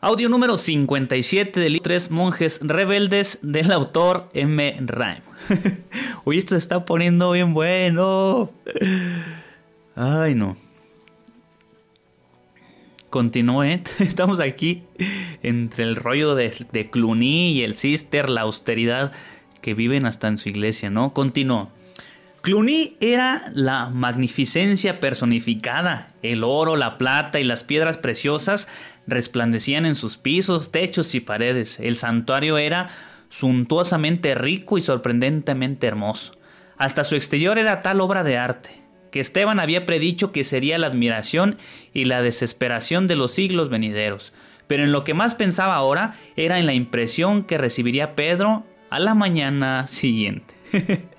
Audio número 57 de Tres Monjes Rebeldes del autor M. Rhyme. Uy, esto se está poniendo bien bueno. Ay, no. Continúe. Estamos aquí entre el rollo de, de Cluny y el Sister, la austeridad que viven hasta en su iglesia, ¿no? Continúo. Cluny era la magnificencia personificada. El oro, la plata y las piedras preciosas resplandecían en sus pisos, techos y paredes. El santuario era suntuosamente rico y sorprendentemente hermoso. Hasta su exterior era tal obra de arte, que Esteban había predicho que sería la admiración y la desesperación de los siglos venideros. Pero en lo que más pensaba ahora era en la impresión que recibiría Pedro a la mañana siguiente.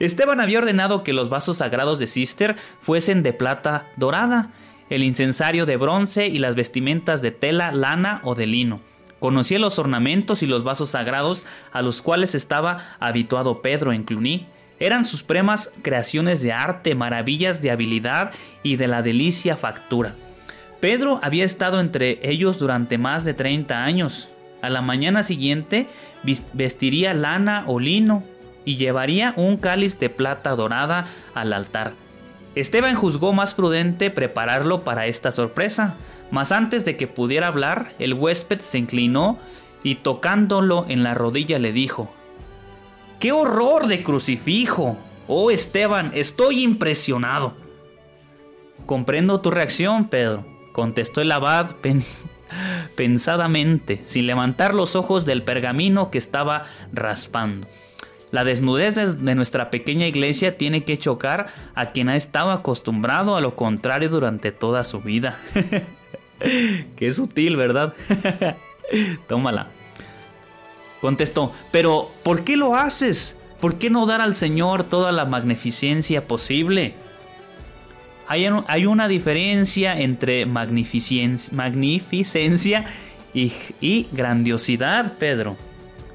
Esteban había ordenado que los vasos sagrados de Cister fuesen de plata dorada, el incensario de bronce y las vestimentas de tela, lana o de lino. Conocía los ornamentos y los vasos sagrados a los cuales estaba habituado Pedro en Cluny. Eran supremas creaciones de arte, maravillas de habilidad y de la delicia factura. Pedro había estado entre ellos durante más de 30 años. A la mañana siguiente vestiría lana o lino, y llevaría un cáliz de plata dorada al altar. Esteban juzgó más prudente prepararlo para esta sorpresa, mas antes de que pudiera hablar, el huésped se inclinó y tocándolo en la rodilla le dijo, ¡Qué horror de crucifijo! Oh Esteban, estoy impresionado. Comprendo tu reacción, Pedro, contestó el abad pensadamente, sin levantar los ojos del pergamino que estaba raspando. La desnudez de nuestra pequeña iglesia tiene que chocar a quien ha estado acostumbrado a lo contrario durante toda su vida. Qué sutil, ¿verdad? Tómala. Contestó, pero ¿por qué lo haces? ¿Por qué no dar al Señor toda la magnificencia posible? Hay, una diferencia entre magnificencia y, y grandiosidad, Pedro.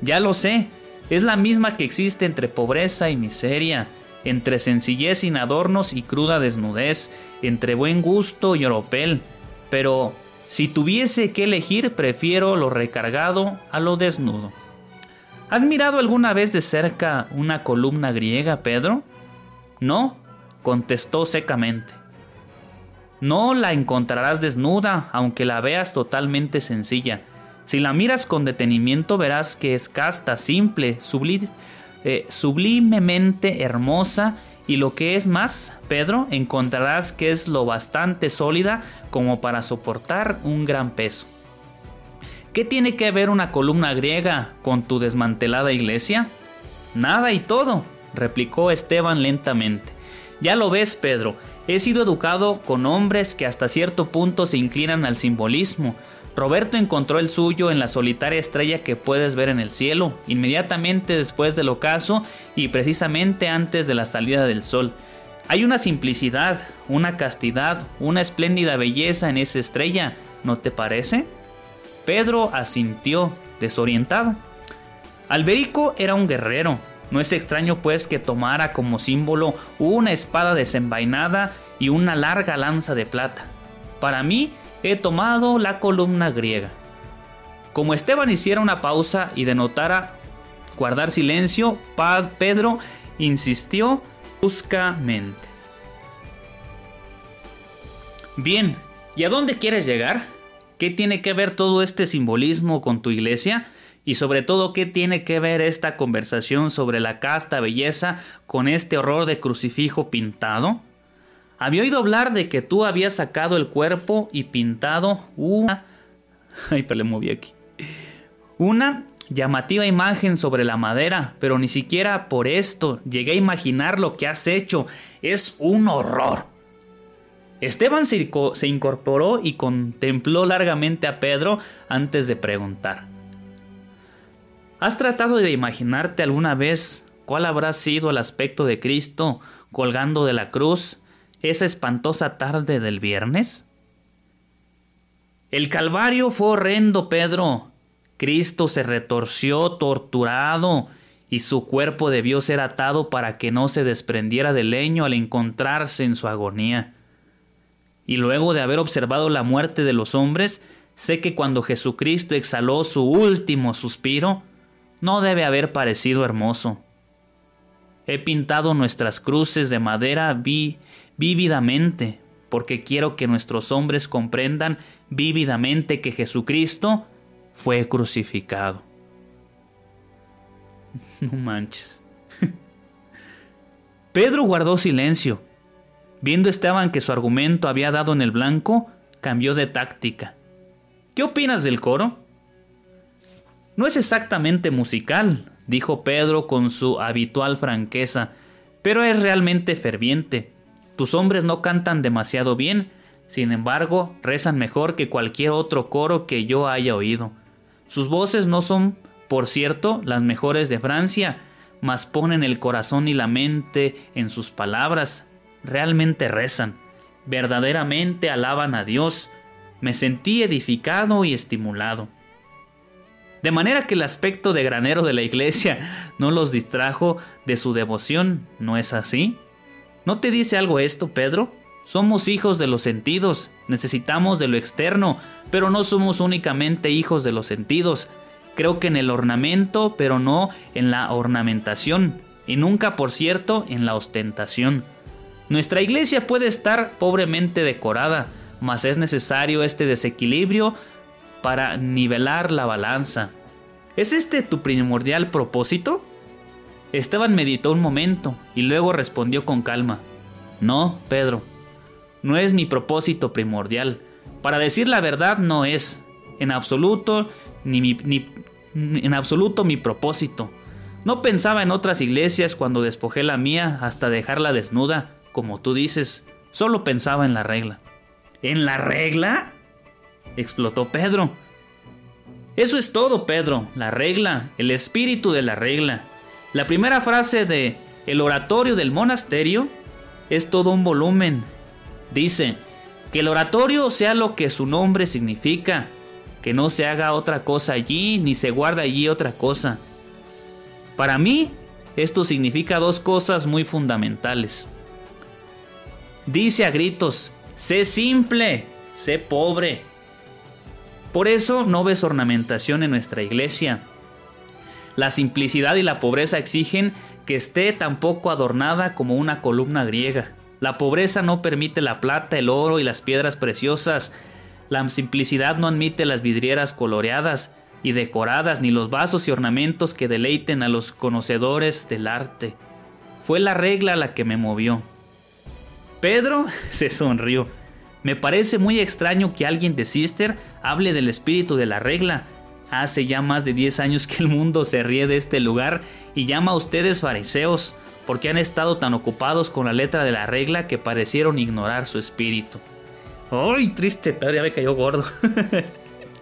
Ya lo sé, es la misma que existe entre pobreza y miseria, entre sencillez sin adornos y cruda desnudez, entre buen gusto y oropel. Pero si tuviese que elegir, prefiero lo recargado a lo desnudo. ¿Has mirado alguna vez de cerca una columna griega, Pedro? No, contestó secamente. No la encontrarás desnuda, aunque la veas totalmente sencilla. Si la miras con detenimiento verás que es casta, simple, eh, sublimemente hermosa y lo que es más, Pedro, encontrarás que es lo bastante sólida como para soportar un gran peso. ¿Qué tiene que ver una columna griega con tu desmantelada iglesia? Nada y todo, replicó Esteban lentamente. Ya lo ves, Pedro, he sido educado con hombres que hasta cierto punto se inclinan al simbolismo, Roberto encontró el suyo en la solitaria estrella que puedes ver en el cielo, inmediatamente después del ocaso y precisamente antes de la salida del sol. Hay una simplicidad, una castidad, una espléndida belleza en esa estrella, ¿no te parece? Pedro asintió, desorientado. Alberico era un guerrero. No es extraño pues que tomara como símbolo una espada desenvainada y una larga lanza de plata. Para mí, he tomado la columna griega. Como Esteban hiciera una pausa y denotara guardar silencio, Pedro insistió bruscamente. Bien, ¿y a dónde quieres llegar? ¿Qué tiene que ver todo este simbolismo con tu iglesia? Y sobre todo, ¿qué tiene que ver esta conversación sobre la casta belleza con este horror de crucifijo pintado? Había oído hablar de que tú habías sacado el cuerpo y pintado una... Ay, pero le moví aquí. Una llamativa imagen sobre la madera, pero ni siquiera por esto llegué a imaginar lo que has hecho. Es un horror. Esteban se incorporó y contempló largamente a Pedro antes de preguntar. ¿Has tratado de imaginarte alguna vez cuál habrá sido el aspecto de Cristo colgando de la cruz esa espantosa tarde del viernes? El Calvario fue horrendo, Pedro. Cristo se retorció torturado y su cuerpo debió ser atado para que no se desprendiera del leño al encontrarse en su agonía. Y luego de haber observado la muerte de los hombres, sé que cuando Jesucristo exhaló su último suspiro, no debe haber parecido hermoso. He pintado nuestras cruces de madera vi vívidamente, porque quiero que nuestros hombres comprendan vívidamente que Jesucristo fue crucificado. No manches. Pedro guardó silencio. Viendo Esteban que su argumento había dado en el blanco, cambió de táctica. ¿Qué opinas del coro? No es exactamente musical, dijo Pedro con su habitual franqueza, pero es realmente ferviente. Tus hombres no cantan demasiado bien, sin embargo, rezan mejor que cualquier otro coro que yo haya oído. Sus voces no son, por cierto, las mejores de Francia, mas ponen el corazón y la mente en sus palabras. Realmente rezan, verdaderamente alaban a Dios. Me sentí edificado y estimulado. De manera que el aspecto de granero de la iglesia no los distrajo de su devoción, ¿no es así? ¿No te dice algo esto, Pedro? Somos hijos de los sentidos, necesitamos de lo externo, pero no somos únicamente hijos de los sentidos. Creo que en el ornamento, pero no en la ornamentación, y nunca, por cierto, en la ostentación. Nuestra iglesia puede estar pobremente decorada, mas es necesario este desequilibrio para nivelar la balanza. ¿Es este tu primordial propósito? Esteban meditó un momento y luego respondió con calma. No, Pedro, no es mi propósito primordial. Para decir la verdad no es, en absoluto, ni, ni en absoluto mi propósito. No pensaba en otras iglesias cuando despojé la mía hasta dejarla desnuda, como tú dices. Solo pensaba en la regla. ¿En la regla? explotó Pedro. Eso es todo, Pedro, la regla, el espíritu de la regla. La primera frase de El oratorio del monasterio es todo un volumen Dice, que el oratorio sea lo que su nombre significa, que no se haga otra cosa allí ni se guarda allí otra cosa. Para mí, esto significa dos cosas muy fundamentales. Dice a gritos, sé simple, sé pobre. Por eso no ves ornamentación en nuestra iglesia. La simplicidad y la pobreza exigen que esté tan poco adornada como una columna griega. La pobreza no permite la plata, el oro y las piedras preciosas. La simplicidad no admite las vidrieras coloreadas y decoradas, ni los vasos y ornamentos que deleiten a los conocedores del arte. Fue la regla la que me movió. Pedro se sonrió. Me parece muy extraño que alguien de Sister hable del espíritu de la regla. Hace ya más de 10 años que el mundo se ríe de este lugar y llama a ustedes fariseos porque han estado tan ocupados con la letra de la regla que parecieron ignorar su espíritu. ¡Ay, triste! Pedro ya me cayó gordo.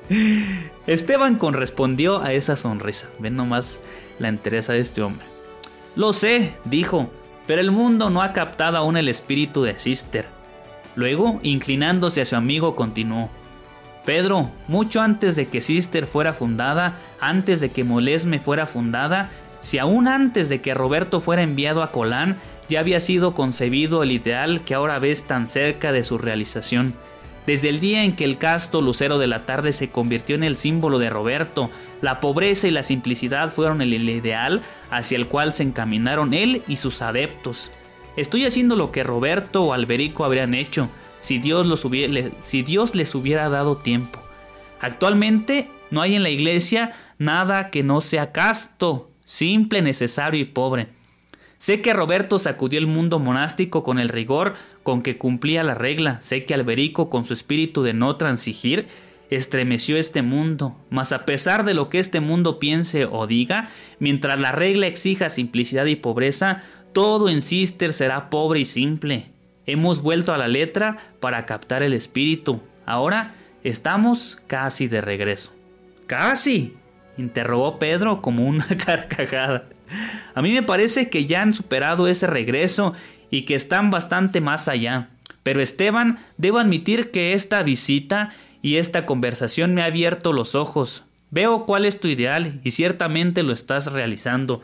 Esteban correspondió a esa sonrisa. Ven nomás la entereza de este hombre. Lo sé, dijo, pero el mundo no ha captado aún el espíritu de Sister. Luego, inclinándose a su amigo, continuó. Pedro, mucho antes de que Sister fuera fundada, antes de que Molesme fuera fundada, si aún antes de que Roberto fuera enviado a Colán ya había sido concebido el ideal que ahora ves tan cerca de su realización. Desde el día en que el casto lucero de la tarde se convirtió en el símbolo de Roberto, la pobreza y la simplicidad fueron el ideal hacia el cual se encaminaron él y sus adeptos. Estoy haciendo lo que Roberto o Alberico habrían hecho si Dios, si Dios les hubiera dado tiempo. Actualmente no hay en la iglesia nada que no sea casto, simple, necesario y pobre. Sé que Roberto sacudió el mundo monástico con el rigor con que cumplía la regla. Sé que Alberico, con su espíritu de no transigir, estremeció este mundo. Mas a pesar de lo que este mundo piense o diga, mientras la regla exija simplicidad y pobreza, todo en Sister será pobre y simple. Hemos vuelto a la letra para captar el espíritu. Ahora estamos casi de regreso. ¡Casi! interrogó Pedro como una carcajada. A mí me parece que ya han superado ese regreso y que están bastante más allá. Pero Esteban, debo admitir que esta visita y esta conversación me ha abierto los ojos. Veo cuál es tu ideal y ciertamente lo estás realizando.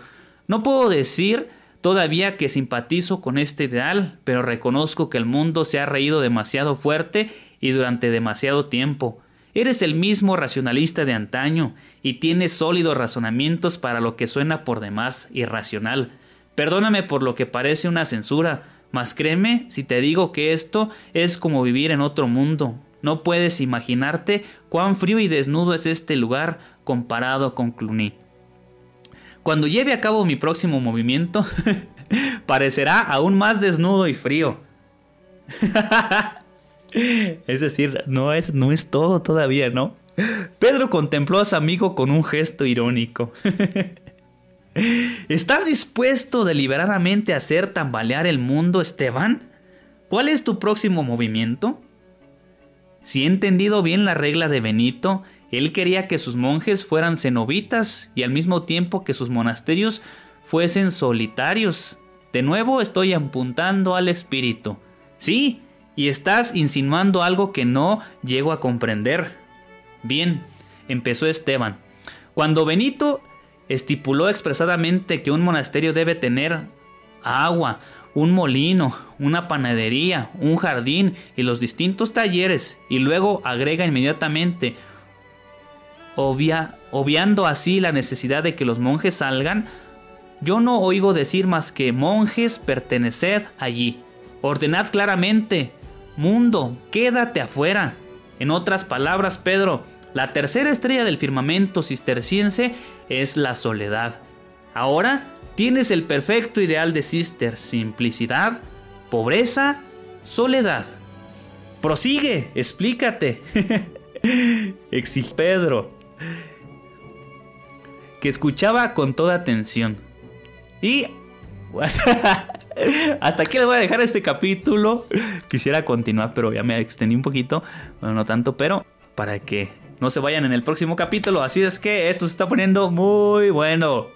No puedo decir todavía que simpatizo con este ideal, pero reconozco que el mundo se ha reído demasiado fuerte y durante demasiado tiempo. Eres el mismo racionalista de antaño y tienes sólidos razonamientos para lo que suena por demás irracional. Perdóname por lo que parece una censura, mas créeme si te digo que esto es como vivir en otro mundo. No puedes imaginarte cuán frío y desnudo es este lugar comparado con Cluny. Cuando lleve a cabo mi próximo movimiento, parecerá aún más desnudo y frío. es decir, no es, no es todo todavía, ¿no? Pedro contempló a su amigo con un gesto irónico. ¿Estás dispuesto deliberadamente a hacer tambalear el mundo, Esteban? ¿Cuál es tu próximo movimiento? Si he entendido bien la regla de Benito, él quería que sus monjes fueran cenobitas y al mismo tiempo que sus monasterios fuesen solitarios. De nuevo estoy apuntando al espíritu. Sí, y estás insinuando algo que no llego a comprender. Bien, empezó Esteban. Cuando Benito estipuló expresadamente que un monasterio debe tener agua, un molino, una panadería, un jardín y los distintos talleres, y luego agrega inmediatamente, obviando así la necesidad de que los monjes salgan, yo no oigo decir más que monjes perteneced allí. Ordenad claramente, mundo, quédate afuera. En otras palabras, Pedro, la tercera estrella del firmamento cisterciense es la soledad. Ahora tienes el perfecto ideal de Cister, simplicidad, pobreza, soledad. Prosigue, explícate. Exige Pedro, que escuchaba con toda atención. Y hasta aquí le voy a dejar este capítulo. Quisiera continuar, pero ya me extendí un poquito. Bueno, no tanto, pero para que no se vayan en el próximo capítulo. Así es que esto se está poniendo muy bueno.